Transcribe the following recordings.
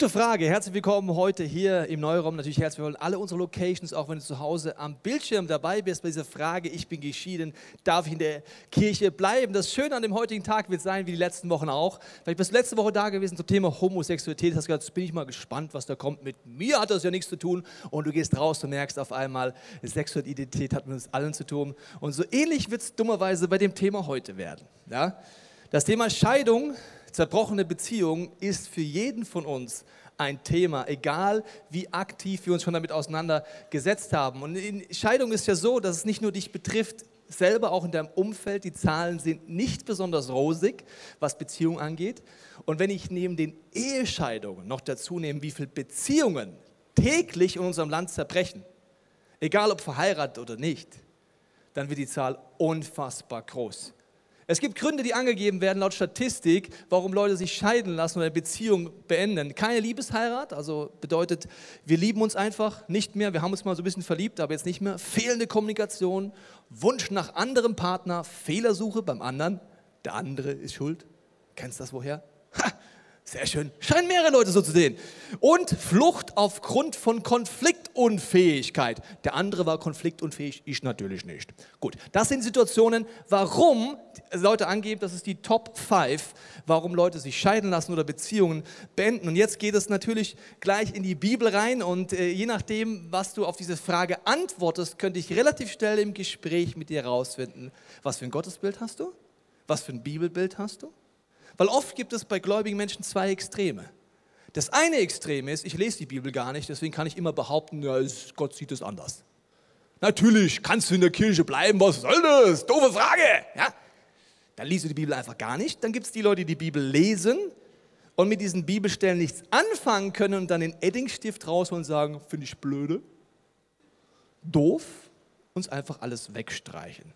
Gute Frage. Herzlich willkommen heute hier im Neuraum. Natürlich herzlich willkommen alle unsere Locations, auch wenn du zu Hause am Bildschirm dabei bist bei dieser Frage, ich bin geschieden, darf ich in der Kirche bleiben? Das Schöne an dem heutigen Tag wird sein, wie die letzten Wochen auch. Vielleicht bist du letzte Woche da gewesen zum Thema Homosexualität, hast gesagt, bin ich mal gespannt, was da kommt. Mit mir hat das ja nichts zu tun. Und du gehst raus und merkst auf einmal, Sexualität hat mit uns allen zu tun. Und so ähnlich wird es dummerweise bei dem Thema heute werden. Ja? Das Thema Scheidung Zerbrochene Beziehungen ist für jeden von uns ein Thema, egal wie aktiv wir uns schon damit auseinandergesetzt haben. Und Scheidung ist ja so, dass es nicht nur dich betrifft, selber auch in deinem Umfeld, die Zahlen sind nicht besonders rosig, was Beziehungen angeht. Und wenn ich neben den Ehescheidungen noch dazu nehme, wie viele Beziehungen täglich in unserem Land zerbrechen, egal ob verheiratet oder nicht, dann wird die Zahl unfassbar groß. Es gibt Gründe, die angegeben werden laut Statistik, warum Leute sich scheiden lassen oder eine Beziehung beenden. Keine Liebesheirat, also bedeutet, wir lieben uns einfach nicht mehr, wir haben uns mal so ein bisschen verliebt, aber jetzt nicht mehr. Fehlende Kommunikation, Wunsch nach anderem Partner, Fehlersuche beim anderen, der andere ist schuld. Kennst du das woher? Ha, sehr schön. Scheinen mehrere Leute so zu sehen. Und Flucht aufgrund von Konfliktunfähigkeit. Der andere war konfliktunfähig, ich natürlich nicht. Gut, das sind Situationen, warum Leute angeben, das ist die Top 5, warum Leute sich scheiden lassen oder Beziehungen beenden. Und jetzt geht es natürlich gleich in die Bibel rein und äh, je nachdem, was du auf diese Frage antwortest, könnte ich relativ schnell im Gespräch mit dir herausfinden, was für ein Gottesbild hast du, was für ein Bibelbild hast du weil oft gibt es bei gläubigen Menschen zwei Extreme. Das eine Extrem ist, ich lese die Bibel gar nicht, deswegen kann ich immer behaupten, ja, Gott sieht es anders. Natürlich kannst du in der Kirche bleiben, was soll das? Doofe Frage. Ja? Dann liest du die Bibel einfach gar nicht. Dann gibt es die Leute, die die Bibel lesen und mit diesen Bibelstellen nichts anfangen können und dann den Eddingstift rausholen und sagen, finde ich blöde, doof, uns einfach alles wegstreichen.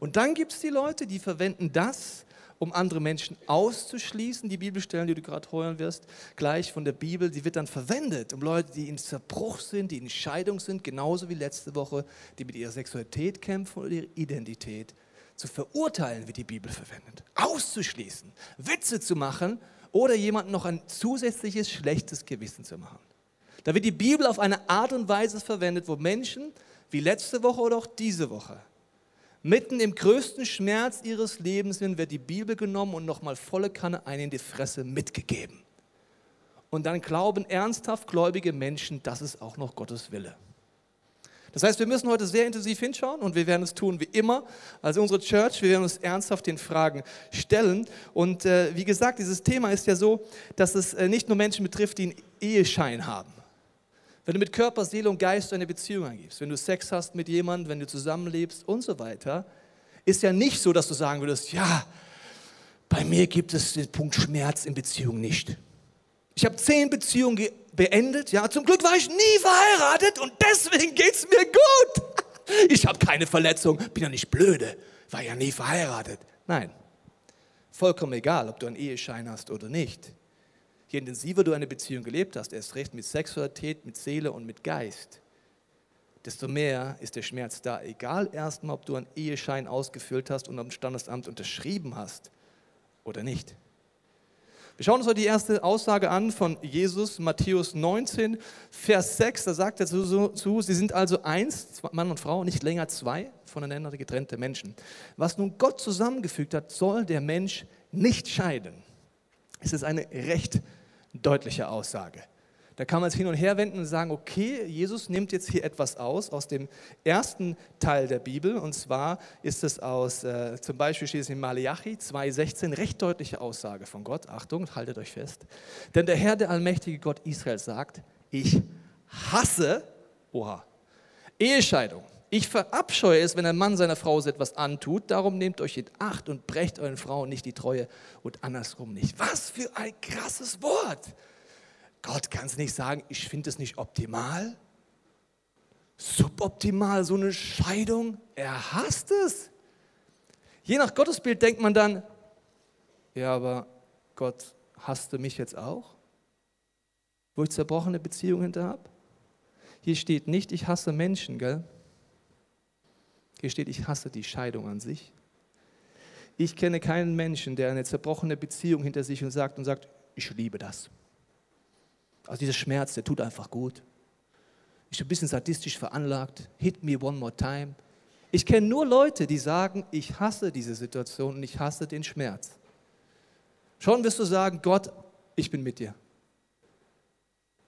Und dann gibt es die Leute, die verwenden das, um andere Menschen auszuschließen. Die Bibelstellen, die du gerade hören wirst, gleich von der Bibel, die wird dann verwendet, um Leute, die in Zerbruch sind, die in Scheidung sind, genauso wie letzte Woche, die mit ihrer Sexualität kämpfen oder ihrer Identität, zu verurteilen, wird die Bibel verwendet. Auszuschließen, Witze zu machen oder jemandem noch ein zusätzliches schlechtes Gewissen zu machen. Da wird die Bibel auf eine Art und Weise verwendet, wo Menschen, wie letzte Woche oder auch diese Woche, Mitten im größten Schmerz ihres Lebens wird die Bibel genommen und nochmal volle Kanne ein in die Fresse mitgegeben. Und dann glauben ernsthaft gläubige Menschen, das ist auch noch Gottes Wille. Das heißt, wir müssen heute sehr intensiv hinschauen und wir werden es tun wie immer. Also unsere Church, wir werden uns ernsthaft den Fragen stellen. Und äh, wie gesagt, dieses Thema ist ja so, dass es äh, nicht nur Menschen betrifft, die einen Eheschein haben. Wenn du mit Körper, Seele und Geist eine Beziehung angibst, wenn du Sex hast mit jemandem, wenn du zusammenlebst und so weiter, ist ja nicht so, dass du sagen würdest, ja, bei mir gibt es den Punkt Schmerz in Beziehung nicht. Ich habe zehn Beziehungen beendet, ja, zum Glück war ich nie verheiratet und deswegen geht es mir gut. Ich habe keine Verletzung, bin ja nicht blöde, war ja nie verheiratet. Nein, vollkommen egal, ob du einen Eheschein hast oder nicht je intensiver du eine Beziehung gelebt hast, erst recht mit Sexualität, mit Seele und mit Geist, desto mehr ist der Schmerz da. Egal erstmal, ob du einen Eheschein ausgefüllt hast und am Standesamt unterschrieben hast oder nicht. Wir schauen uns heute die erste Aussage an von Jesus, Matthäus 19, Vers 6. Da sagt er zu, zu, sie sind also eins, Mann und Frau, nicht länger zwei voneinander getrennte Menschen. Was nun Gott zusammengefügt hat, soll der Mensch nicht scheiden. Es ist eine recht deutliche Aussage. Da kann man es hin und her wenden und sagen, okay, Jesus nimmt jetzt hier etwas aus, aus dem ersten Teil der Bibel. Und zwar ist es aus, äh, zum Beispiel steht es in Malachi 2,16, recht deutliche Aussage von Gott. Achtung, haltet euch fest. Denn der Herr, der allmächtige Gott Israel sagt, ich hasse, oha, Ehescheidung. Ich verabscheue es, wenn ein Mann seiner Frau so etwas antut. Darum nehmt euch in Acht und brecht euren Frauen nicht die Treue und andersrum nicht. Was für ein krasses Wort. Gott kann es nicht sagen, ich finde es nicht optimal. Suboptimal, so eine Scheidung. Er hasst es. Je nach Gottesbild denkt man dann, ja, aber Gott hasste mich jetzt auch. wo ich zerbrochene Beziehungen hinter habe? Hier steht nicht, ich hasse Menschen, gell? Hier steht, ich hasse die Scheidung an sich. Ich kenne keinen Menschen, der eine zerbrochene Beziehung hinter sich und sagt und sagt, ich liebe das. Also dieser Schmerz, der tut einfach gut. Ich bin ein bisschen sadistisch veranlagt. Hit me one more time. Ich kenne nur Leute, die sagen, ich hasse diese Situation und ich hasse den Schmerz. Schon wirst du sagen, Gott, ich bin mit dir.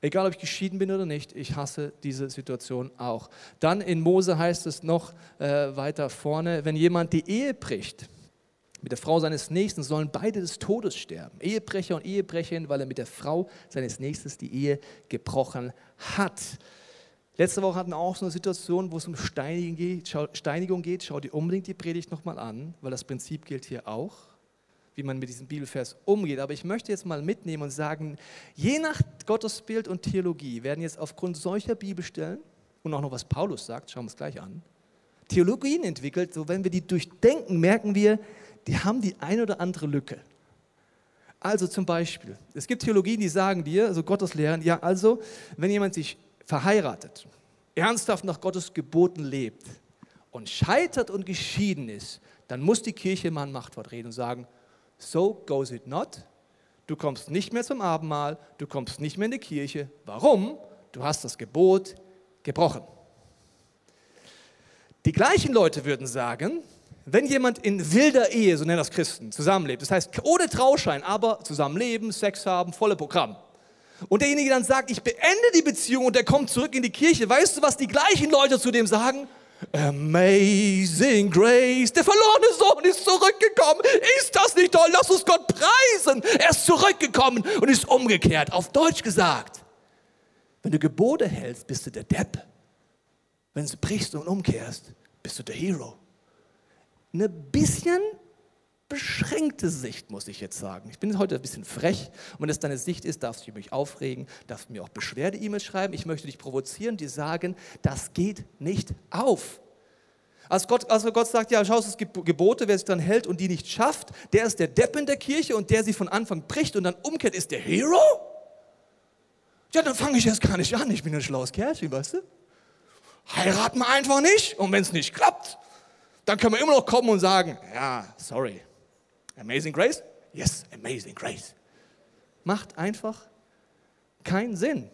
Egal, ob ich geschieden bin oder nicht, ich hasse diese Situation auch. Dann in Mose heißt es noch äh, weiter vorne, wenn jemand die Ehe bricht, mit der Frau seines Nächsten sollen beide des Todes sterben. Ehebrecher und Ehebrecherin, weil er mit der Frau seines Nächsten die Ehe gebrochen hat. Letzte Woche hatten wir auch so eine Situation, wo es um Steinigung geht. Schau, Steinigung geht. Schau dir unbedingt die Predigt nochmal an, weil das Prinzip gilt hier auch wie man mit diesem Bibelvers umgeht. Aber ich möchte jetzt mal mitnehmen und sagen, je nach Gottesbild und Theologie werden jetzt aufgrund solcher Bibelstellen und auch noch was Paulus sagt, schauen wir uns gleich an, Theologien entwickelt, so wenn wir die durchdenken, merken wir, die haben die eine oder andere Lücke. Also zum Beispiel, es gibt Theologien, die sagen dir, also Gotteslehren, ja also, wenn jemand sich verheiratet, ernsthaft nach Gottes Geboten lebt und scheitert und geschieden ist, dann muss die Kirche mal ein Machtwort reden und sagen, so goes it not. Du kommst nicht mehr zum Abendmahl, du kommst nicht mehr in die Kirche. Warum? Du hast das Gebot gebrochen. Die gleichen Leute würden sagen, wenn jemand in wilder Ehe, so nennen das Christen, zusammenlebt, das heißt ohne Trauschein, aber zusammenleben, Sex haben, volle Programm, und derjenige dann sagt, ich beende die Beziehung und der kommt zurück in die Kirche, weißt du, was die gleichen Leute zu dem sagen? Amazing Grace, der verlorene Sohn ist zurückgekommen. Ist das nicht toll? Lass uns Gott preisen. Er ist zurückgekommen und ist umgekehrt. Auf Deutsch gesagt, wenn du Gebote hältst, bist du der Depp. Wenn du brichst und umkehrst, bist du der Hero. Ein bisschen beschränkte Sicht, muss ich jetzt sagen. Ich bin heute ein bisschen frech. Und wenn das deine Sicht ist, darfst du mich aufregen, darfst mir auch Beschwerde-E-Mails schreiben. Ich möchte dich provozieren, die sagen, das geht nicht auf. Als Gott, also Gott sagt, ja, schau, es gibt Gebote, wer sich dann hält und die nicht schafft, der ist der Depp in der Kirche und der sie von Anfang bricht und dann umkehrt, ist der Hero? Ja, dann fange ich erst gar nicht an. Ich bin ein schlaues Kerlchen, weißt du? Heiraten wir einfach nicht und wenn es nicht klappt, dann können wir immer noch kommen und sagen, ja, sorry, Amazing Grace? Yes, Amazing Grace. Macht einfach keinen Sinn.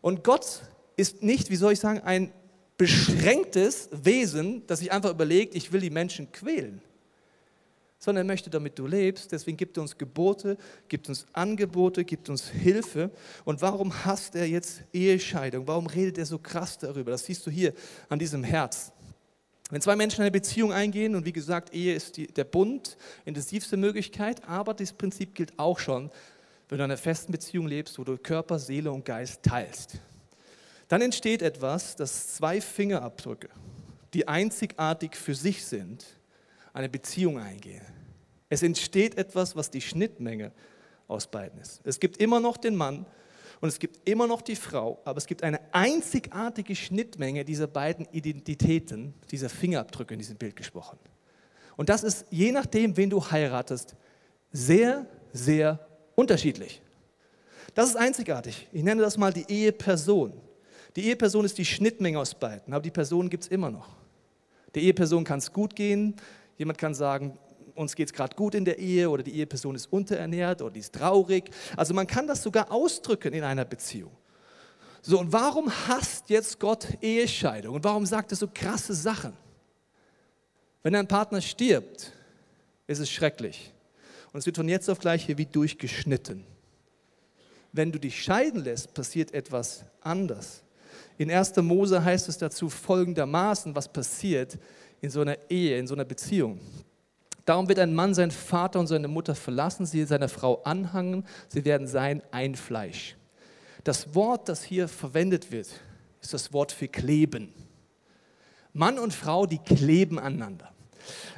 Und Gott ist nicht, wie soll ich sagen, ein beschränktes Wesen, das sich einfach überlegt, ich will die Menschen quälen, sondern er möchte, damit du lebst. Deswegen gibt er uns Gebote, gibt uns Angebote, gibt uns Hilfe. Und warum hasst er jetzt Ehescheidung? Warum redet er so krass darüber? Das siehst du hier an diesem Herz. Wenn zwei Menschen eine Beziehung eingehen, und wie gesagt, Ehe ist die, der Bund, intensivste Möglichkeit, aber dieses Prinzip gilt auch schon, wenn du in einer festen Beziehung lebst, wo du Körper, Seele und Geist teilst. Dann entsteht etwas, das zwei Fingerabdrücke, die einzigartig für sich sind, eine Beziehung eingehen. Es entsteht etwas, was die Schnittmenge aus beiden ist. Es gibt immer noch den Mann, und es gibt immer noch die Frau, aber es gibt eine einzigartige Schnittmenge dieser beiden Identitäten, dieser Fingerabdrücke in diesem Bild gesprochen. Und das ist je nachdem, wen du heiratest, sehr, sehr unterschiedlich. Das ist einzigartig. Ich nenne das mal die Eheperson. Die Eheperson ist die Schnittmenge aus beiden, aber die Person gibt es immer noch. Der Eheperson kann es gut gehen. Jemand kann sagen, uns geht es gerade gut in der Ehe oder die Eheperson ist unterernährt oder die ist traurig. Also man kann das sogar ausdrücken in einer Beziehung. So, und warum hasst jetzt Gott Ehescheidung? Und warum sagt er so krasse Sachen? Wenn ein Partner stirbt, ist es schrecklich. Und es wird von jetzt auf gleich hier wie durchgeschnitten. Wenn du dich scheiden lässt, passiert etwas anders. In 1. Mose heißt es dazu folgendermaßen, was passiert in so einer Ehe, in so einer Beziehung. Darum wird ein Mann seinen Vater und seine Mutter verlassen, sie seiner Frau anhangen, sie werden sein ein Fleisch. Das Wort, das hier verwendet wird, ist das Wort für kleben. Mann und Frau, die kleben aneinander.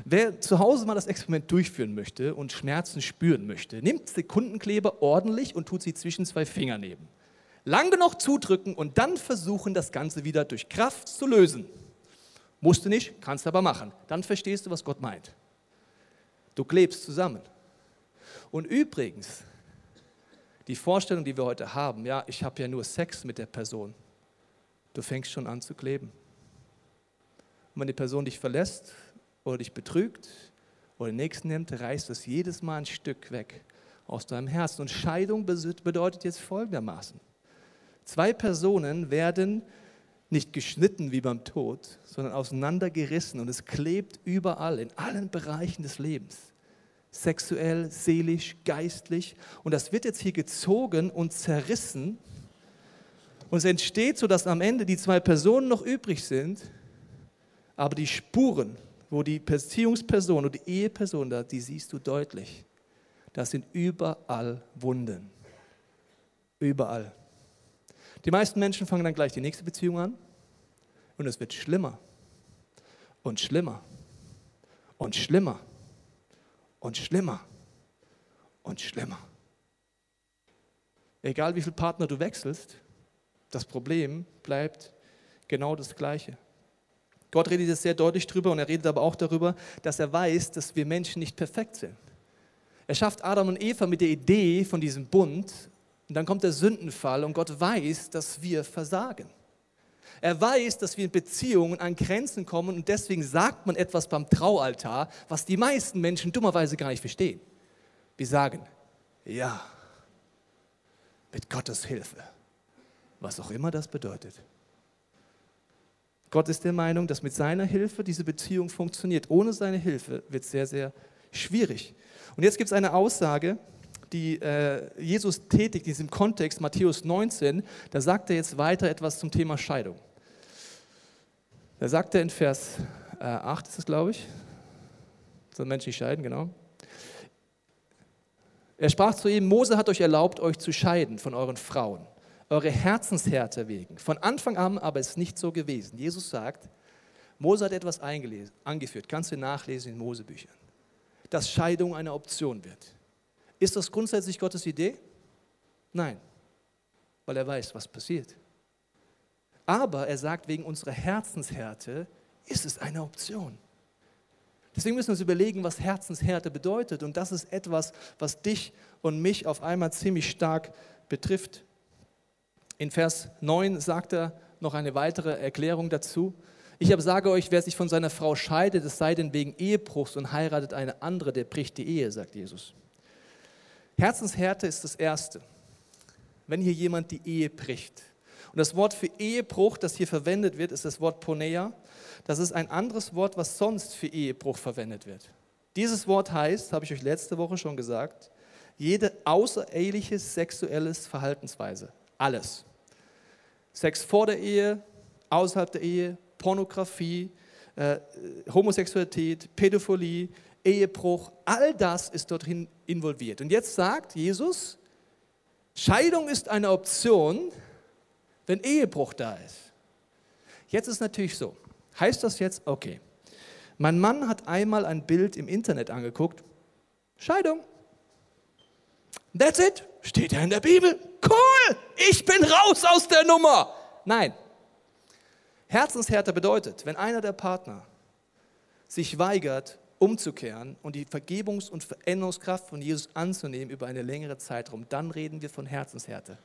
Wer zu Hause mal das Experiment durchführen möchte und Schmerzen spüren möchte, nimmt Sekundenkleber ordentlich und tut sie zwischen zwei Fingernäben. Lang genug zudrücken und dann versuchen, das Ganze wieder durch Kraft zu lösen. Musst du nicht, kannst aber machen. Dann verstehst du, was Gott meint. Du klebst zusammen. Und übrigens, Die Vorstellung, die wir heute haben, ja, ich habe ja nur Sex mit der Person, du fängst schon an zu kleben. Und wenn die Person dich verlässt oder dich betrügt oder den nächsten nimmt, reißt es jedes Mal ein Stück weg aus deinem Herzen. Und Scheidung bedeutet jetzt folgendermaßen. Zwei Personen werden nicht geschnitten wie beim Tod, sondern auseinandergerissen und es klebt überall, in allen Bereichen des Lebens. Sexuell, seelisch, geistlich. Und das wird jetzt hier gezogen und zerrissen. Und es entsteht so, dass am Ende die zwei Personen noch übrig sind, aber die Spuren, wo die Beziehungsperson oder die Eheperson da, die siehst du deutlich. Das sind überall Wunden. Überall. Die meisten Menschen fangen dann gleich die nächste Beziehung an und es wird schlimmer und schlimmer und schlimmer und schlimmer und schlimmer. Egal wie viele Partner du wechselst, das Problem bleibt genau das gleiche. Gott redet jetzt sehr deutlich drüber und er redet aber auch darüber, dass er weiß, dass wir Menschen nicht perfekt sind. Er schafft Adam und Eva mit der Idee von diesem Bund und dann kommt der Sündenfall und Gott weiß, dass wir versagen. Er weiß, dass wir in Beziehungen an Grenzen kommen und deswegen sagt man etwas beim Traualtar, was die meisten Menschen dummerweise gar nicht verstehen. Wir sagen, ja, mit Gottes Hilfe, was auch immer das bedeutet. Gott ist der Meinung, dass mit seiner Hilfe diese Beziehung funktioniert. Ohne seine Hilfe wird es sehr, sehr schwierig. Und jetzt gibt es eine Aussage, die äh, Jesus tätigt in diesem Kontext, Matthäus 19, da sagt er jetzt weiter etwas zum Thema Scheidung. Da sagt er in Vers äh, 8, ist es glaube ich, soll Menschen nicht scheiden, genau. Er sprach zu ihm, Mose hat euch erlaubt, euch zu scheiden von euren Frauen, eure Herzenshärte wegen. Von Anfang an aber ist nicht so gewesen. Jesus sagt, Mose hat etwas angeführt, kannst du nachlesen in Mosebüchern, dass Scheidung eine Option wird. Ist das grundsätzlich Gottes Idee? Nein, weil er weiß, was passiert. Aber er sagt, wegen unserer Herzenshärte ist es eine Option. Deswegen müssen wir uns überlegen, was Herzenshärte bedeutet. Und das ist etwas, was dich und mich auf einmal ziemlich stark betrifft. In Vers 9 sagt er noch eine weitere Erklärung dazu. Ich aber sage euch, wer sich von seiner Frau scheidet, es sei denn wegen Ehebruchs und heiratet eine andere, der bricht die Ehe, sagt Jesus. Herzenshärte ist das Erste. Wenn hier jemand die Ehe bricht. Und das Wort für Ehebruch, das hier verwendet wird, ist das Wort Poneia. Das ist ein anderes Wort, was sonst für Ehebruch verwendet wird. Dieses Wort heißt, habe ich euch letzte Woche schon gesagt, jede außereheliche sexuelles Verhaltensweise. Alles. Sex vor der Ehe, außerhalb der Ehe, Pornografie, äh, Homosexualität, Pädophilie, Ehebruch, all das ist dorthin involviert. Und jetzt sagt Jesus, Scheidung ist eine Option, wenn Ehebruch da ist. Jetzt ist natürlich so, heißt das jetzt, okay, mein Mann hat einmal ein Bild im Internet angeguckt, Scheidung. That's it, steht ja in der Bibel. Cool, ich bin raus aus der Nummer. Nein, Herzenshärte bedeutet, wenn einer der Partner sich weigert, umzukehren und die Vergebungs- und Veränderungskraft von Jesus anzunehmen über eine längere Zeitraum, dann reden wir von Herzenshärte.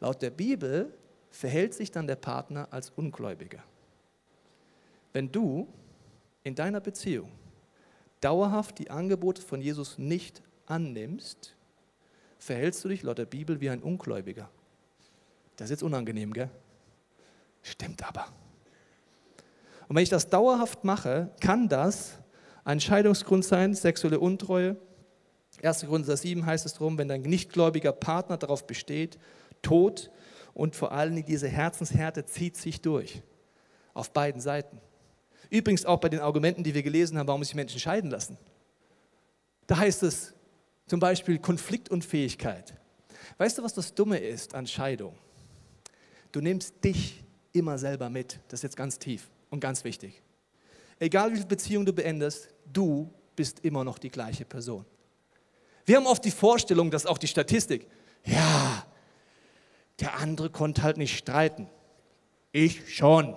Laut der Bibel verhält sich dann der Partner als Ungläubiger. Wenn du in deiner Beziehung dauerhaft die Angebote von Jesus nicht annimmst, verhältst du dich laut der Bibel wie ein Ungläubiger. Das ist jetzt unangenehm, gell? Stimmt aber. Und wenn ich das dauerhaft mache, kann das ein Scheidungsgrund sein, sexuelle Untreue. 1. Korinther 7 heißt es darum, wenn dein nichtgläubiger Partner darauf besteht, Tod und vor allem diese Herzenshärte zieht sich durch. Auf beiden Seiten. Übrigens auch bei den Argumenten, die wir gelesen haben, warum sich Menschen scheiden lassen. Da heißt es zum Beispiel Konfliktunfähigkeit. Weißt du, was das Dumme ist an Scheidung? Du nimmst dich immer selber mit. Das ist jetzt ganz tief und ganz wichtig. Egal wie viele Beziehungen du beendest, du bist immer noch die gleiche Person. Wir haben oft die Vorstellung, dass auch die Statistik, ja, der andere konnte halt nicht streiten. Ich schon.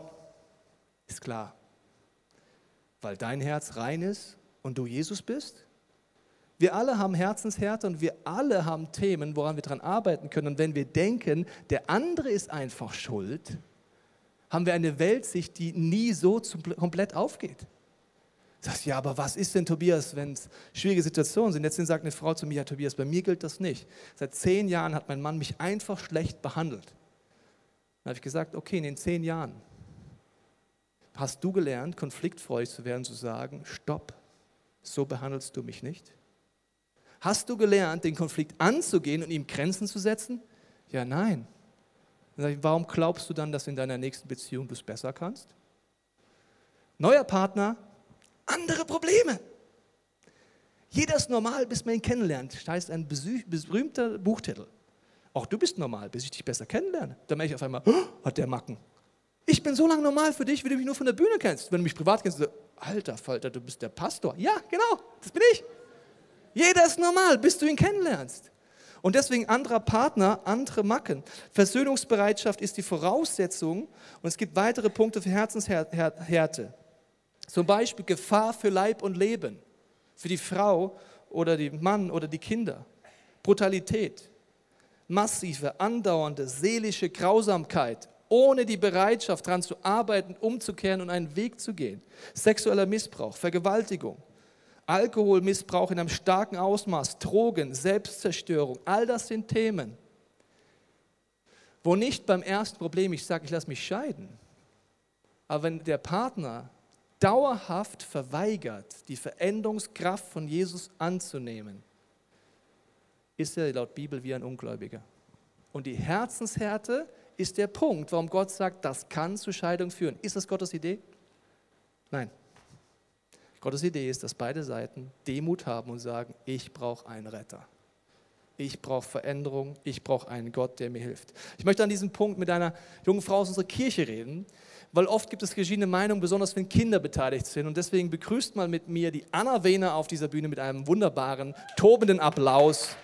Ist klar. Weil dein Herz rein ist und du Jesus bist, Wir alle haben Herzenshärte und wir alle haben Themen, woran wir daran arbeiten können. Und wenn wir denken, der andere ist einfach schuld, haben wir eine Weltsicht, die nie so komplett aufgeht. Sagst, ja, aber was ist denn, Tobias, wenn es schwierige Situationen sind? Letztens sagt eine Frau zu mir, ja, Tobias, bei mir gilt das nicht. Seit zehn Jahren hat mein Mann mich einfach schlecht behandelt. Dann habe ich gesagt, okay, in den zehn Jahren hast du gelernt, konfliktfreudig zu werden, zu sagen, stopp, so behandelst du mich nicht. Hast du gelernt, den Konflikt anzugehen und ihm Grenzen zu setzen? Ja, nein. Ich, warum glaubst du dann, dass in deiner nächsten Beziehung du es besser kannst? Neuer Partner, andere Probleme. Jeder ist normal, bis man ihn kennenlernt. Das heißt ein berühmter Buchtitel. Auch du bist normal, bis ich dich besser kennenlerne. Dann merke ich auf einmal, oh, hat der Macken. Ich bin so lange normal für dich, wie du mich nur von der Bühne kennst. Wenn du mich privat kennst, so, alter Falter, du bist der Pastor. Ja, genau, das bin ich. Jeder ist normal, bis du ihn kennenlernst. Und deswegen anderer Partner, andere Macken. Versöhnungsbereitschaft ist die Voraussetzung und es gibt weitere Punkte für Herzenshärte. Zum Beispiel Gefahr für Leib und Leben, für die Frau oder den Mann oder die Kinder. Brutalität, massive, andauernde seelische Grausamkeit, ohne die Bereitschaft daran zu arbeiten, umzukehren und einen Weg zu gehen. Sexueller Missbrauch, Vergewaltigung, Alkoholmissbrauch in einem starken Ausmaß, Drogen, Selbstzerstörung, all das sind Themen, wo nicht beim ersten Problem ich sage, ich lasse mich scheiden, aber wenn der Partner dauerhaft verweigert, die Veränderungskraft von Jesus anzunehmen, ist er laut Bibel wie ein Ungläubiger. Und die Herzenshärte ist der Punkt, warum Gott sagt, das kann zu Scheidung führen. Ist das Gottes Idee? Nein. Gottes Idee ist, dass beide Seiten Demut haben und sagen, ich brauche einen Retter. Ich brauche Veränderung, ich brauche einen Gott, der mir hilft. Ich möchte an diesem Punkt mit einer jungen Frau aus unserer Kirche reden, weil oft gibt es verschiedene Meinungen, besonders wenn Kinder beteiligt sind. Und deswegen begrüßt mal mit mir die Anna Wehner auf dieser Bühne mit einem wunderbaren, tobenden Applaus.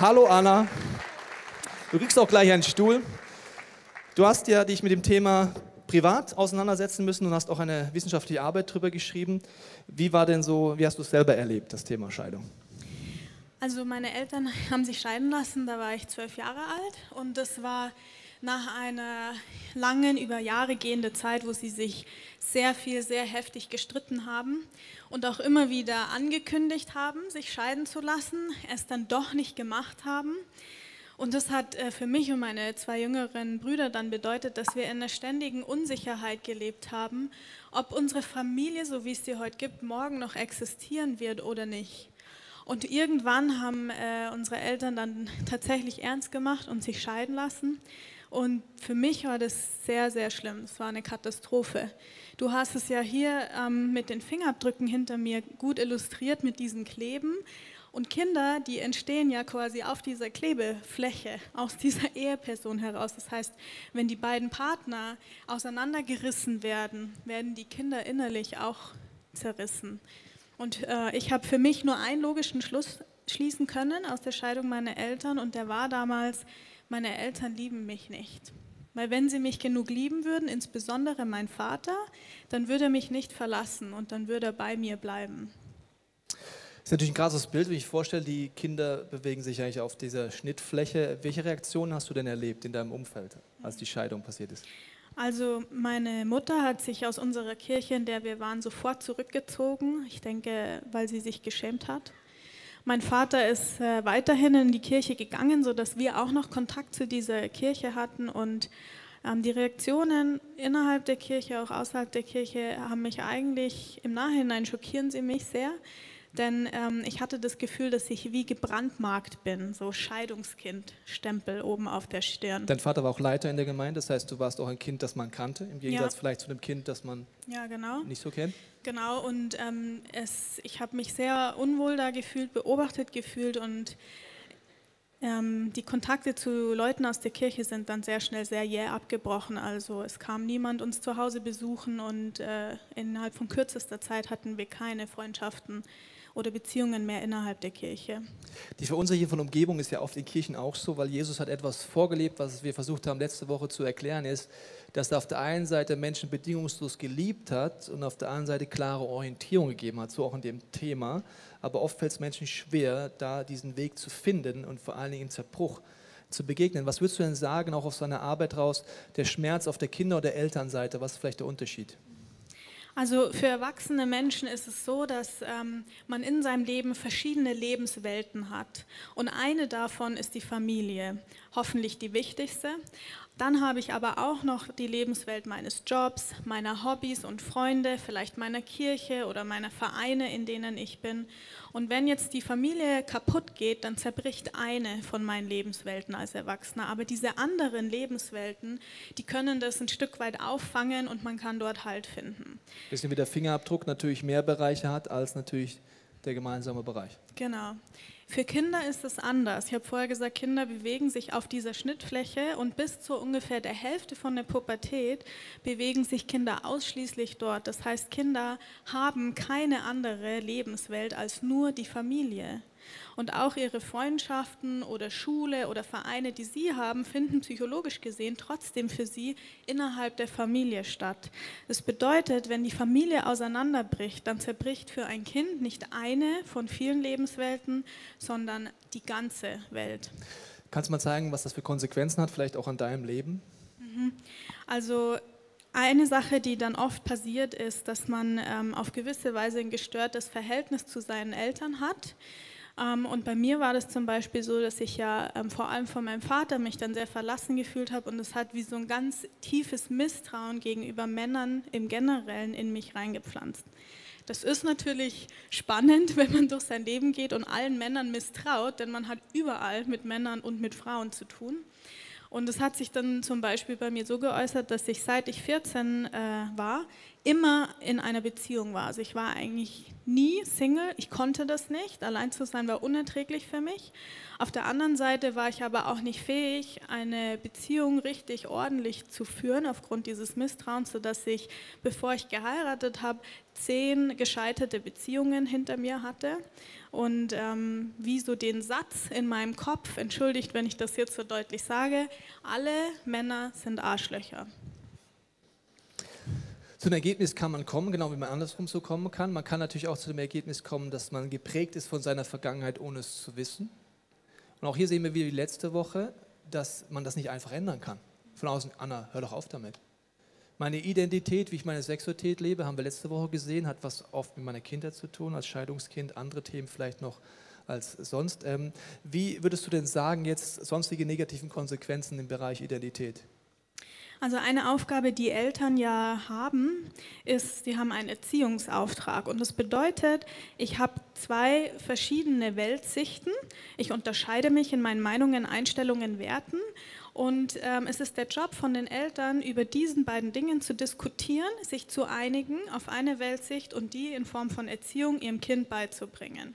Hallo Anna. Du kriegst auch gleich einen Stuhl. Du hast ja dich mit dem Thema privat auseinandersetzen müssen und hast auch eine wissenschaftliche Arbeit darüber geschrieben. Wie war denn so, wie hast du es selber erlebt, das Thema Scheidung? Also meine Eltern haben sich scheiden lassen, da war ich zwölf Jahre alt und das war nach einer langen, über Jahre gehenden Zeit, wo sie sich sehr viel, sehr heftig gestritten haben und auch immer wieder angekündigt haben, sich scheiden zu lassen, es dann doch nicht gemacht haben. Und das hat äh, für mich und meine zwei jüngeren Brüder dann bedeutet, dass wir in einer ständigen Unsicherheit gelebt haben, ob unsere Familie, so wie es sie heute gibt, morgen noch existieren wird oder nicht. Und irgendwann haben äh, unsere Eltern dann tatsächlich ernst gemacht und sich scheiden lassen. Und für mich war das sehr, sehr schlimm. Es war eine Katastrophe. Du hast es ja hier ähm, mit den Fingerabdrücken hinter mir gut illustriert mit diesen Kleben. Und Kinder, die entstehen ja quasi auf dieser Klebefläche aus dieser Eheperson heraus. Das heißt, wenn die beiden Partner auseinandergerissen werden, werden die Kinder innerlich auch zerrissen. Und äh, ich habe für mich nur einen logischen Schluss schließen können aus der Scheidung meiner Eltern und der war damals, meine Eltern lieben mich nicht. Weil wenn sie mich genug lieben würden, insbesondere mein Vater, dann würde er mich nicht verlassen und dann würde er bei mir bleiben. Ist natürlich ein krasses Bild, wie ich vorstelle, die Kinder bewegen sich eigentlich auf dieser Schnittfläche. Welche Reaktionen hast du denn erlebt in deinem Umfeld, als die Scheidung passiert ist? Also meine Mutter hat sich aus unserer Kirche, in der wir waren, sofort zurückgezogen. Ich denke, weil sie sich geschämt hat. Mein Vater ist äh, weiterhin in die Kirche gegangen, sodass wir auch noch Kontakt zu dieser Kirche hatten. Und ähm, die Reaktionen innerhalb der Kirche, auch außerhalb der Kirche, haben mich eigentlich im Nachhinein schockieren sie mich sehr. Denn ähm, ich hatte das Gefühl, dass ich wie gebrandmarkt bin, so Scheidungskind-Stempel oben auf der Stirn. Dein Vater war auch Leiter in der Gemeinde, das heißt, du warst auch ein Kind, das man kannte, im Gegensatz ja. vielleicht zu einem Kind, das man ja, genau. nicht so kennt. Genau, und ähm, es, ich habe mich sehr unwohl da gefühlt, beobachtet gefühlt und ähm, die Kontakte zu Leuten aus der Kirche sind dann sehr schnell sehr jäh abgebrochen. Also es kam niemand uns zu Hause besuchen und äh, innerhalb von kürzester Zeit hatten wir keine Freundschaften oder Beziehungen mehr innerhalb der Kirche. Die Verunsicherung von Umgebung ist ja oft in Kirchen auch so, weil Jesus hat etwas vorgelebt, was wir versucht haben letzte Woche zu erklären, ist, dass er auf der einen Seite Menschen bedingungslos geliebt hat und auf der anderen Seite klare Orientierung gegeben hat, so auch in dem Thema. Aber oft fällt es Menschen schwer, da diesen Weg zu finden und vor allen Dingen im Zerbruch zu begegnen. Was würdest du denn sagen, auch aus seiner Arbeit raus, der Schmerz auf der Kinder- oder Elternseite, was ist vielleicht der Unterschied? Also für erwachsene Menschen ist es so, dass ähm, man in seinem Leben verschiedene Lebenswelten hat. Und eine davon ist die Familie, hoffentlich die wichtigste. Dann habe ich aber auch noch die Lebenswelt meines Jobs, meiner Hobbys und Freunde, vielleicht meiner Kirche oder meiner Vereine, in denen ich bin. Und wenn jetzt die Familie kaputt geht, dann zerbricht eine von meinen Lebenswelten als Erwachsener. Aber diese anderen Lebenswelten, die können das ein Stück weit auffangen und man kann dort Halt finden. Bisschen wie der Fingerabdruck natürlich mehr Bereiche hat als natürlich der gemeinsame Bereich. Genau. Für Kinder ist es anders. Ich habe vorher gesagt, Kinder bewegen sich auf dieser Schnittfläche und bis zu ungefähr der Hälfte von der Pubertät bewegen sich Kinder ausschließlich dort. Das heißt, Kinder haben keine andere Lebenswelt als nur die Familie. Und auch ihre Freundschaften oder Schule oder Vereine, die sie haben, finden psychologisch gesehen trotzdem für sie innerhalb der Familie statt. Das bedeutet, wenn die Familie auseinanderbricht, dann zerbricht für ein Kind nicht eine von vielen Lebenswelten, sondern die ganze Welt. Kannst du mal zeigen, was das für Konsequenzen hat, vielleicht auch an deinem Leben? Mhm. Also eine Sache, die dann oft passiert, ist, dass man ähm, auf gewisse Weise ein gestörtes Verhältnis zu seinen Eltern hat. Ähm, und bei mir war das zum Beispiel so, dass ich ja ähm, vor allem von meinem Vater mich dann sehr verlassen gefühlt habe und es hat wie so ein ganz tiefes Misstrauen gegenüber Männern im Generellen in mich reingepflanzt. Das ist natürlich spannend, wenn man durch sein Leben geht und allen Männern misstraut, denn man hat überall mit Männern und mit Frauen zu tun. Und es hat sich dann zum Beispiel bei mir so geäußert, dass ich seit ich 14 äh, war, immer in einer Beziehung war. Also ich war eigentlich nie Single, ich konnte das nicht, allein zu sein war unerträglich für mich. Auf der anderen Seite war ich aber auch nicht fähig, eine Beziehung richtig ordentlich zu führen aufgrund dieses Misstrauens, sodass ich, bevor ich geheiratet habe, zehn gescheiterte Beziehungen hinter mir hatte und ähm, wie so den Satz in meinem Kopf, entschuldigt, wenn ich das jetzt so deutlich sage, alle Männer sind Arschlöcher. Zu einem Ergebnis kann man kommen, genau wie man andersrum so kommen kann. Man kann natürlich auch zu dem Ergebnis kommen, dass man geprägt ist von seiner Vergangenheit, ohne es zu wissen. Und auch hier sehen wir wieder wie letzte Woche, dass man das nicht einfach ändern kann. Von außen, Anna, hör doch auf damit. Meine Identität, wie ich meine Sexualität lebe, haben wir letzte Woche gesehen, hat was oft mit meiner Kindheit zu tun, als Scheidungskind, andere Themen vielleicht noch als sonst. Ähm, wie würdest du denn sagen, jetzt sonstige negativen Konsequenzen im Bereich Identität? Also eine Aufgabe, die Eltern ja haben, ist, sie haben einen Erziehungsauftrag. Und das bedeutet, ich habe zwei verschiedene Weltsichten. Ich unterscheide mich in meinen Meinungen, Einstellungen, Werten. Und ähm, es ist der Job von den Eltern, über diesen beiden Dingen zu diskutieren, sich zu einigen auf eine Weltsicht und die in Form von Erziehung ihrem Kind beizubringen.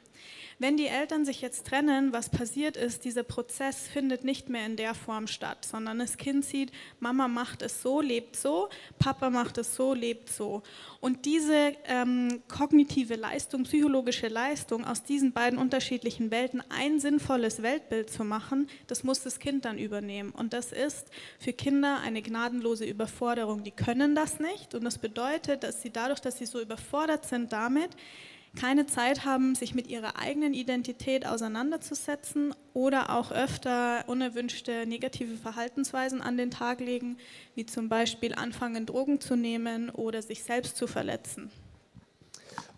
Wenn die Eltern sich jetzt trennen, was passiert ist, dieser Prozess findet nicht mehr in der Form statt, sondern das Kind sieht, Mama macht es so, lebt so, Papa macht es so, lebt so. Und diese ähm, kognitive Leistung, psychologische Leistung, aus diesen beiden unterschiedlichen Welten ein sinnvolles Weltbild zu machen, das muss das Kind dann übernehmen. Und das ist für Kinder eine gnadenlose Überforderung. Die können das nicht. Und das bedeutet, dass sie dadurch, dass sie so überfordert sind damit, keine Zeit haben, sich mit ihrer eigenen Identität auseinanderzusetzen oder auch öfter unerwünschte negative Verhaltensweisen an den Tag legen, wie zum Beispiel anfangen, Drogen zu nehmen oder sich selbst zu verletzen.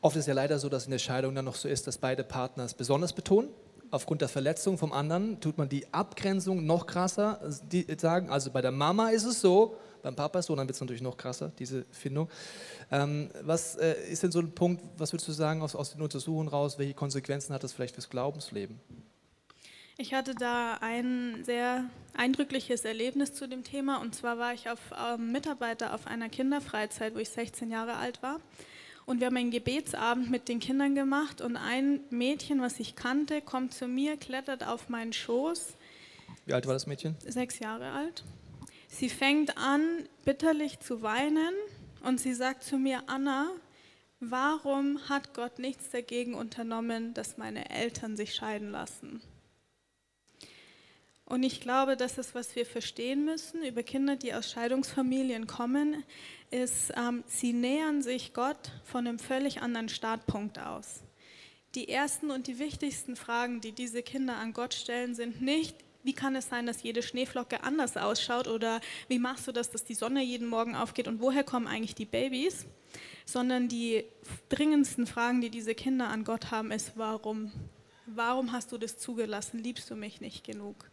Oft ist ja leider so, dass in der Scheidung dann noch so ist, dass beide Partner es besonders betonen. Aufgrund der Verletzung vom anderen tut man die Abgrenzung noch krasser sagen. Also bei der Mama ist es so, beim Papa so, dann wird es natürlich noch krasser, diese Findung. Ähm, was äh, ist denn so ein Punkt, was würdest du sagen aus, aus den Untersuchungen raus, welche Konsequenzen hat das vielleicht fürs Glaubensleben? Ich hatte da ein sehr eindrückliches Erlebnis zu dem Thema und zwar war ich auf ähm, Mitarbeiter auf einer Kinderfreizeit, wo ich 16 Jahre alt war. Und wir haben einen Gebetsabend mit den Kindern gemacht und ein Mädchen, was ich kannte, kommt zu mir, klettert auf meinen Schoß. Wie alt war das Mädchen? Sechs Jahre alt. Sie fängt an, bitterlich zu weinen und sie sagt zu mir, Anna, Warum hat Gott nichts dagegen unternommen, dass meine Eltern sich scheiden lassen? Und ich glaube, das ist, was wir verstehen müssen über Kinder, die aus Scheidungsfamilien kommen, ist, ähm, sie nähern sich Gott von einem völlig anderen Startpunkt aus. Die ersten und die wichtigsten Fragen, die diese Kinder an Gott stellen, sind nicht, wie kann es sein, dass jede Schneeflocke anders ausschaut oder wie machst du das, dass die Sonne jeden Morgen aufgeht und woher kommen eigentlich die Babys, sondern die dringendsten Fragen, die diese Kinder an Gott haben, ist, warum? Warum hast du das zugelassen? Liebst du mich nicht genug?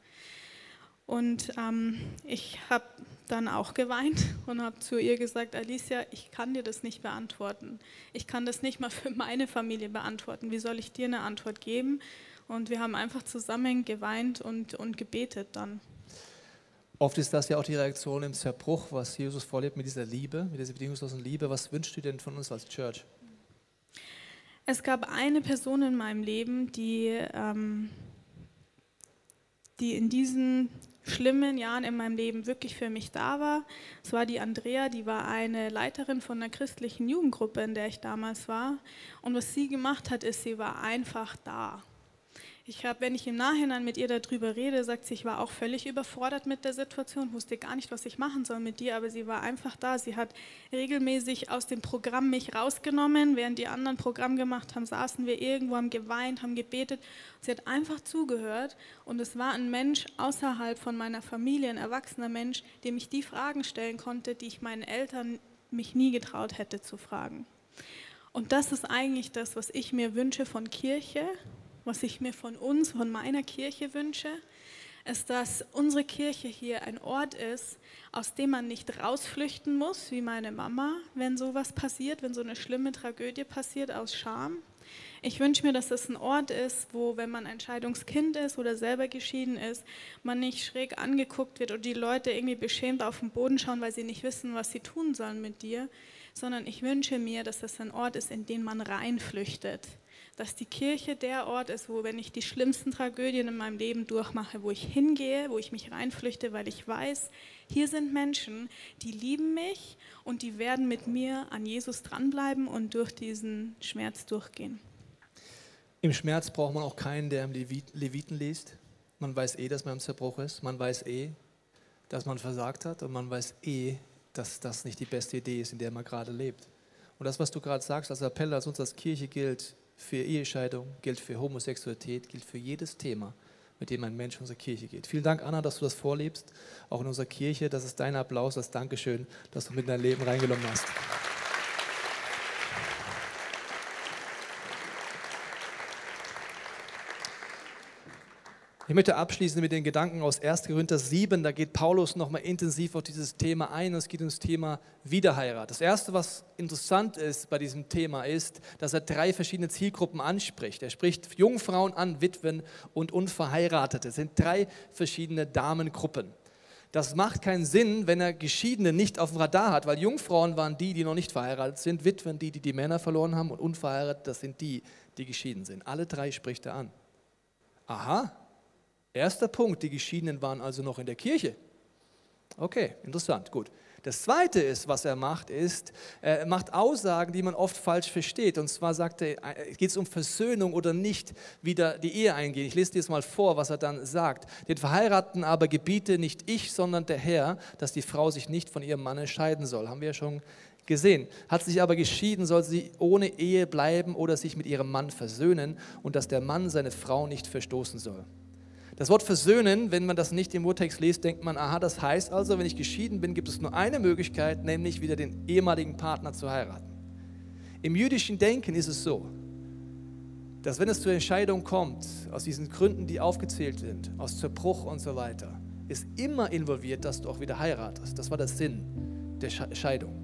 Und ähm, ich habe dann auch geweint und habe zu ihr gesagt, Alicia, ich kann dir das nicht beantworten. Ich kann das nicht mal für meine Familie beantworten. Wie soll ich dir eine Antwort geben? Und wir haben einfach zusammen geweint und, und gebetet dann. Oft ist das ja auch die Reaktion im Zerbruch, was Jesus vorlebt mit dieser Liebe, mit dieser bedingungslosen Liebe. Was wünschst du denn von uns als Church? Es gab eine Person in meinem Leben, die, ähm, die in diesen schlimmen Jahren in meinem Leben wirklich für mich da war. Es war die Andrea, die war eine Leiterin von einer christlichen Jugendgruppe, in der ich damals war. Und was sie gemacht hat, ist, sie war einfach da. Ich habe, wenn ich im Nachhinein mit ihr darüber rede, sagt sie, ich war auch völlig überfordert mit der Situation, wusste gar nicht, was ich machen soll mit dir, aber sie war einfach da. Sie hat regelmäßig aus dem Programm mich rausgenommen, während die anderen Programm gemacht haben, saßen wir irgendwo, haben geweint, haben gebetet. Sie hat einfach zugehört und es war ein Mensch außerhalb von meiner Familie, ein erwachsener Mensch, dem ich die Fragen stellen konnte, die ich meinen Eltern mich nie getraut hätte zu fragen. Und das ist eigentlich das, was ich mir wünsche von Kirche was ich mir von uns, von meiner Kirche wünsche, ist, dass unsere Kirche hier ein Ort ist, aus dem man nicht rausflüchten muss, wie meine Mama, wenn sowas passiert, wenn so eine schlimme Tragödie passiert aus Scham. Ich wünsche mir, dass es ein Ort ist, wo, wenn man ein Scheidungskind ist oder selber geschieden ist, man nicht schräg angeguckt wird und die Leute irgendwie beschämt auf den Boden schauen, weil sie nicht wissen, was sie tun sollen mit dir, sondern ich wünsche mir, dass es ein Ort ist, in den man reinflüchtet dass die Kirche der Ort ist, wo, wenn ich die schlimmsten Tragödien in meinem Leben durchmache, wo ich hingehe, wo ich mich reinflüchte, weil ich weiß, hier sind Menschen, die lieben mich und die werden mit mir an Jesus dranbleiben und durch diesen Schmerz durchgehen. Im Schmerz braucht man auch keinen, der im Leviten liest. Man weiß eh, dass man im Zerbruch ist. Man weiß eh, dass man versagt hat. Und man weiß eh, dass das nicht die beste Idee ist, in der man gerade lebt. Und das, was du gerade sagst, als Appell, als uns als Kirche gilt, für Ehescheidung, gilt für Homosexualität, gilt für jedes Thema, mit dem ein Mensch in unsere Kirche geht. Vielen Dank, Anna, dass du das vorlebst, auch in unserer Kirche. Das ist dein Applaus, das Dankeschön, dass du mit in dein Leben reingenommen hast. Ich möchte abschließen mit den Gedanken aus 1. Korinther 7. Da geht Paulus nochmal intensiv auf dieses Thema ein. Es geht ums Thema Wiederheirat. Das Erste, was interessant ist bei diesem Thema, ist, dass er drei verschiedene Zielgruppen anspricht. Er spricht Jungfrauen an, Witwen und Unverheiratete. Das sind drei verschiedene Damengruppen. Das macht keinen Sinn, wenn er Geschiedene nicht auf dem Radar hat, weil Jungfrauen waren die, die noch nicht verheiratet sind, Witwen die, die die Männer verloren haben und Unverheiratet, das sind die, die geschieden sind. Alle drei spricht er an. Aha, Erster Punkt, die Geschiedenen waren also noch in der Kirche. Okay, interessant, gut. Das Zweite ist, was er macht, ist, er macht Aussagen, die man oft falsch versteht. Und zwar sagt er, äh, geht es um Versöhnung oder nicht wieder die Ehe eingehen. Ich lese dir jetzt mal vor, was er dann sagt. Den Verheirateten aber gebiete nicht ich, sondern der Herr, dass die Frau sich nicht von ihrem Manne scheiden soll. Haben wir ja schon gesehen. Hat sich aber geschieden, soll sie ohne Ehe bleiben oder sich mit ihrem Mann versöhnen und dass der Mann seine Frau nicht verstoßen soll. Das Wort versöhnen, wenn man das nicht im Urtext liest, denkt man, aha, das heißt also, wenn ich geschieden bin, gibt es nur eine Möglichkeit, nämlich wieder den ehemaligen Partner zu heiraten. Im jüdischen Denken ist es so, dass wenn es zur Entscheidung kommt, aus diesen Gründen, die aufgezählt sind, aus Zerbruch und so weiter, ist immer involviert, dass du auch wieder heiratest. Das war der Sinn der Scheidung.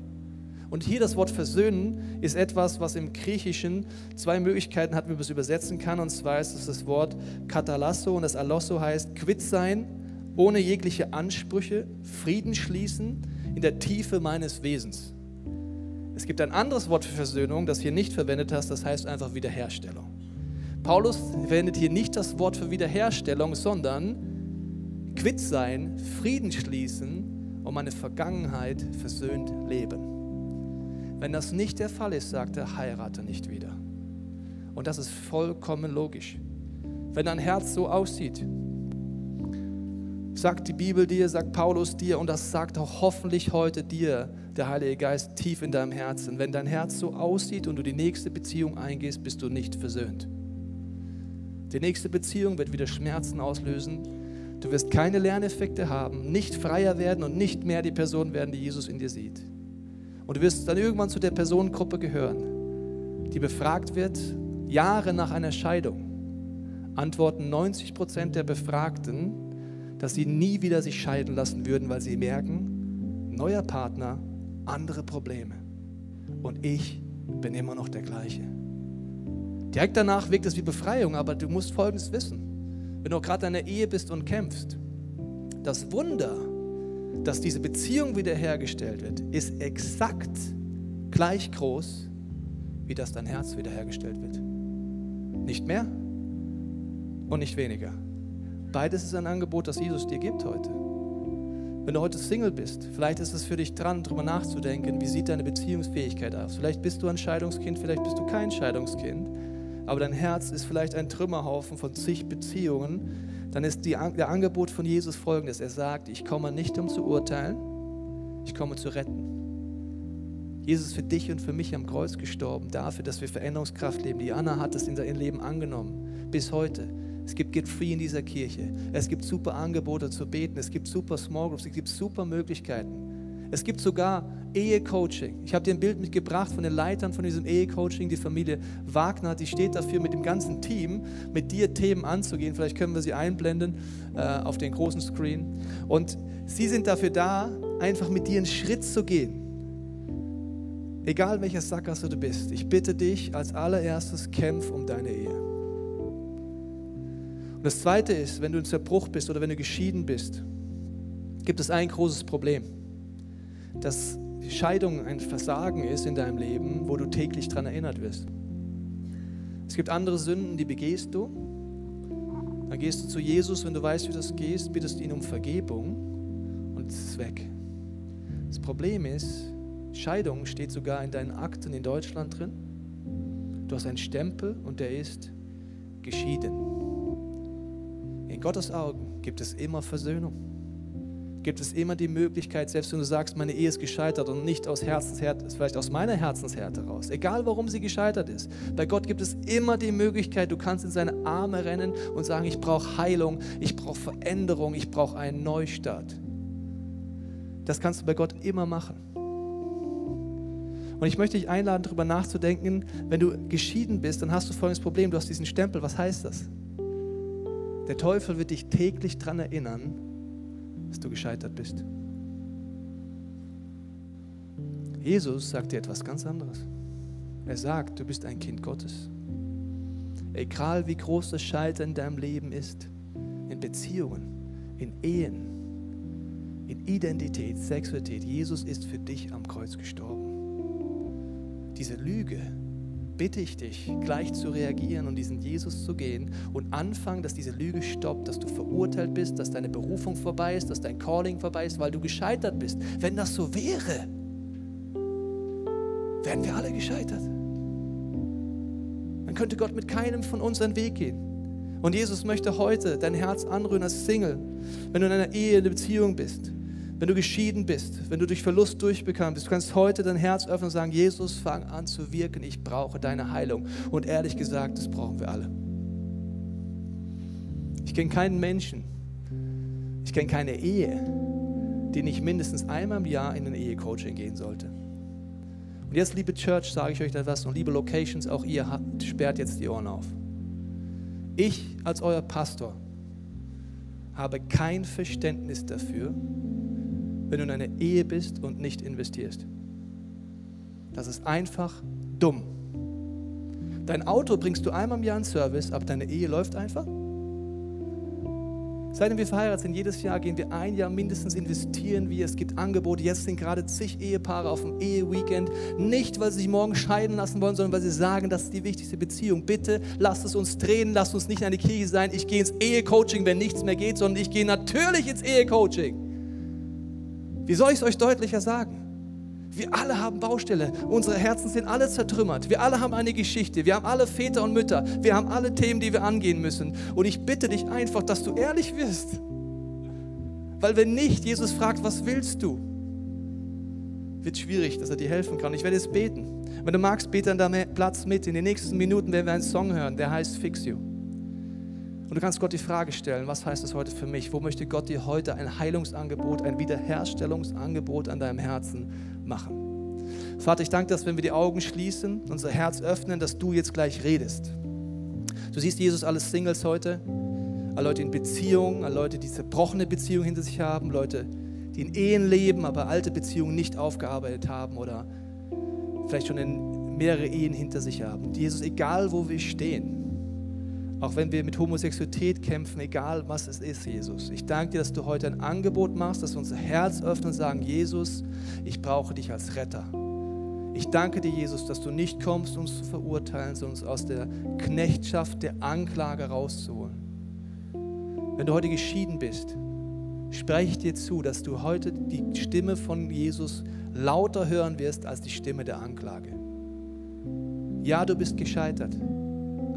Und hier das Wort versöhnen ist etwas, was im Griechischen zwei Möglichkeiten hat, wie man es übersetzen kann. Und zwar ist es das Wort katalasso und das alosso heißt quitt sein, ohne jegliche Ansprüche, Frieden schließen in der Tiefe meines Wesens. Es gibt ein anderes Wort für Versöhnung, das hier nicht verwendet hast, das heißt einfach Wiederherstellung. Paulus verwendet hier nicht das Wort für Wiederherstellung, sondern quitt sein, Frieden schließen, um meine Vergangenheit versöhnt leben. Wenn das nicht der Fall ist, sagt er, heirate nicht wieder. Und das ist vollkommen logisch. Wenn dein Herz so aussieht, sagt die Bibel dir, sagt Paulus dir und das sagt auch hoffentlich heute dir der Heilige Geist tief in deinem Herzen. Wenn dein Herz so aussieht und du die nächste Beziehung eingehst, bist du nicht versöhnt. Die nächste Beziehung wird wieder Schmerzen auslösen. Du wirst keine Lerneffekte haben, nicht freier werden und nicht mehr die Person werden, die Jesus in dir sieht. Und du wirst dann irgendwann zu der Personengruppe gehören, die befragt wird, Jahre nach einer Scheidung. Antworten 90 Prozent der Befragten, dass sie nie wieder sich scheiden lassen würden, weil sie merken, neuer Partner, andere Probleme. Und ich bin immer noch der gleiche. Direkt danach wirkt es wie Befreiung, aber du musst Folgendes wissen. Wenn du gerade in einer Ehe bist und kämpfst, das Wunder, dass diese Beziehung wiederhergestellt wird, ist exakt gleich groß, wie dass dein Herz wiederhergestellt wird. Nicht mehr und nicht weniger. Beides ist ein Angebot, das Jesus dir gibt heute. Wenn du heute Single bist, vielleicht ist es für dich dran, darüber nachzudenken, wie sieht deine Beziehungsfähigkeit aus. Vielleicht bist du ein Scheidungskind, vielleicht bist du kein Scheidungskind aber dein Herz ist vielleicht ein Trümmerhaufen von zig Beziehungen, dann ist die, der Angebot von Jesus folgendes. Er sagt, ich komme nicht, um zu urteilen, ich komme zu retten. Jesus ist für dich und für mich am Kreuz gestorben, dafür, dass wir Veränderungskraft leben. Die Anna hat es in ihrem Leben angenommen, bis heute. Es gibt Get Free in dieser Kirche. Es gibt super Angebote zu beten. Es gibt super Small Groups. Es gibt super Möglichkeiten. Es gibt sogar Ehecoaching. Ich habe dir ein Bild mitgebracht von den Leitern von diesem Ehecoaching, die Familie Wagner, die steht dafür, mit dem ganzen Team, mit dir Themen anzugehen. Vielleicht können wir sie einblenden äh, auf den großen Screen. Und sie sind dafür da, einfach mit dir einen Schritt zu gehen. Egal welcher Sackgasse du bist, ich bitte dich als allererstes, kämpf um deine Ehe. Und das Zweite ist, wenn du in Zerbruch bist oder wenn du geschieden bist, gibt es ein großes Problem. Das Scheidung ein Versagen ist in deinem Leben, wo du täglich daran erinnert wirst. Es gibt andere Sünden, die begehst du. Dann gehst du zu Jesus, wenn du weißt, wie das geht, bittest ihn um Vergebung und es ist weg. Das Problem ist, Scheidung steht sogar in deinen Akten in Deutschland drin. Du hast einen Stempel und der ist geschieden. In Gottes Augen gibt es immer Versöhnung gibt es immer die Möglichkeit, selbst wenn du sagst, meine Ehe ist gescheitert und nicht aus Herzenshärte, vielleicht aus meiner Herzenshärte raus, egal warum sie gescheitert ist, bei Gott gibt es immer die Möglichkeit, du kannst in seine Arme rennen und sagen, ich brauche Heilung, ich brauche Veränderung, ich brauche einen Neustart. Das kannst du bei Gott immer machen. Und ich möchte dich einladen, darüber nachzudenken, wenn du geschieden bist, dann hast du folgendes Problem, du hast diesen Stempel, was heißt das? Der Teufel wird dich täglich daran erinnern, dass du gescheitert bist. Jesus sagt dir etwas ganz anderes. Er sagt, du bist ein Kind Gottes. Egal wie groß das Scheitern in deinem Leben ist, in Beziehungen, in Ehen, in Identität, Sexualität, Jesus ist für dich am Kreuz gestorben. Diese Lüge, bitte ich dich, gleich zu reagieren und diesen Jesus zu gehen und anfangen, dass diese Lüge stoppt, dass du verurteilt bist, dass deine Berufung vorbei ist, dass dein Calling vorbei ist, weil du gescheitert bist. Wenn das so wäre, wären wir alle gescheitert. Dann könnte Gott mit keinem von uns einen Weg gehen. Und Jesus möchte heute dein Herz anrühren als Single, wenn du in einer Ehe, in einer Beziehung bist wenn du geschieden bist, wenn du durch Verlust durchbekannt bist, du kannst heute dein Herz öffnen und sagen, Jesus, fang an zu wirken, ich brauche deine Heilung. Und ehrlich gesagt, das brauchen wir alle. Ich kenne keinen Menschen, ich kenne keine Ehe, die nicht mindestens einmal im Jahr in ein Ehecoaching gehen sollte. Und jetzt, liebe Church, sage ich euch etwas und liebe Locations, auch ihr sperrt jetzt die Ohren auf. Ich als euer Pastor habe kein Verständnis dafür, wenn du in einer Ehe bist und nicht investierst. Das ist einfach dumm. Dein Auto bringst du einmal im Jahr in Service, aber deine Ehe läuft einfach. Seitdem wir verheiratet sind, jedes Jahr gehen wir ein Jahr mindestens investieren wir. Es gibt Angebote. Jetzt sind gerade zig Ehepaare auf dem Eheweekend. Nicht, weil sie sich morgen scheiden lassen wollen, sondern weil sie sagen, das ist die wichtigste Beziehung. Bitte lasst es uns drehen, lasst uns nicht in eine Kirche sein. Ich gehe ins Ehecoaching, wenn nichts mehr geht, sondern ich gehe natürlich ins Ehecoaching. Wie soll ich es euch deutlicher sagen? Wir alle haben Baustelle. Unsere Herzen sind alle zertrümmert. Wir alle haben eine Geschichte. Wir haben alle Väter und Mütter. Wir haben alle Themen, die wir angehen müssen. Und ich bitte dich einfach, dass du ehrlich wirst. Weil wenn nicht, Jesus fragt, was willst du? Wird schwierig, dass er dir helfen kann. Ich werde jetzt beten. Wenn du magst, bete an deinem Platz mit. In den nächsten Minuten werden wir einen Song hören, der heißt Fix You. Und du kannst Gott die Frage stellen, was heißt das heute für mich? Wo möchte Gott dir heute ein Heilungsangebot, ein Wiederherstellungsangebot an deinem Herzen machen? Vater, ich danke, dass wenn wir die Augen schließen, unser Herz öffnen, dass du jetzt gleich redest. Du siehst Jesus alle Singles heute, alle Leute in Beziehungen, alle Leute, die zerbrochene Beziehungen hinter sich haben, Leute, die in Ehen leben, aber alte Beziehungen nicht aufgearbeitet haben oder vielleicht schon in mehrere Ehen hinter sich haben. Jesus, egal wo wir stehen, auch wenn wir mit Homosexualität kämpfen, egal was es ist, Jesus. Ich danke dir, dass du heute ein Angebot machst, dass wir unser Herz öffnen und sagen, Jesus, ich brauche dich als Retter. Ich danke dir, Jesus, dass du nicht kommst, uns zu verurteilen, sondern uns aus der Knechtschaft der Anklage rauszuholen. Wenn du heute geschieden bist, spreche ich dir zu, dass du heute die Stimme von Jesus lauter hören wirst als die Stimme der Anklage. Ja, du bist gescheitert,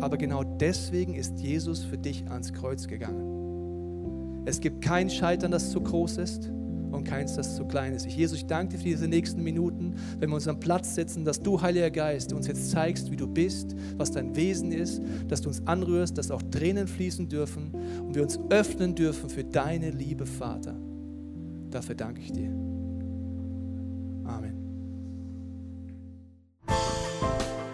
aber genau deswegen ist Jesus für dich ans Kreuz gegangen. Es gibt kein Scheitern, das zu groß ist und keins, das zu klein ist. Ich, Jesus, ich danke dir für diese nächsten Minuten, wenn wir uns am Platz sitzen, dass du, Heiliger Geist, uns jetzt zeigst, wie du bist, was dein Wesen ist, dass du uns anrührst, dass auch Tränen fließen dürfen und wir uns öffnen dürfen für deine Liebe, Vater. Dafür danke ich dir.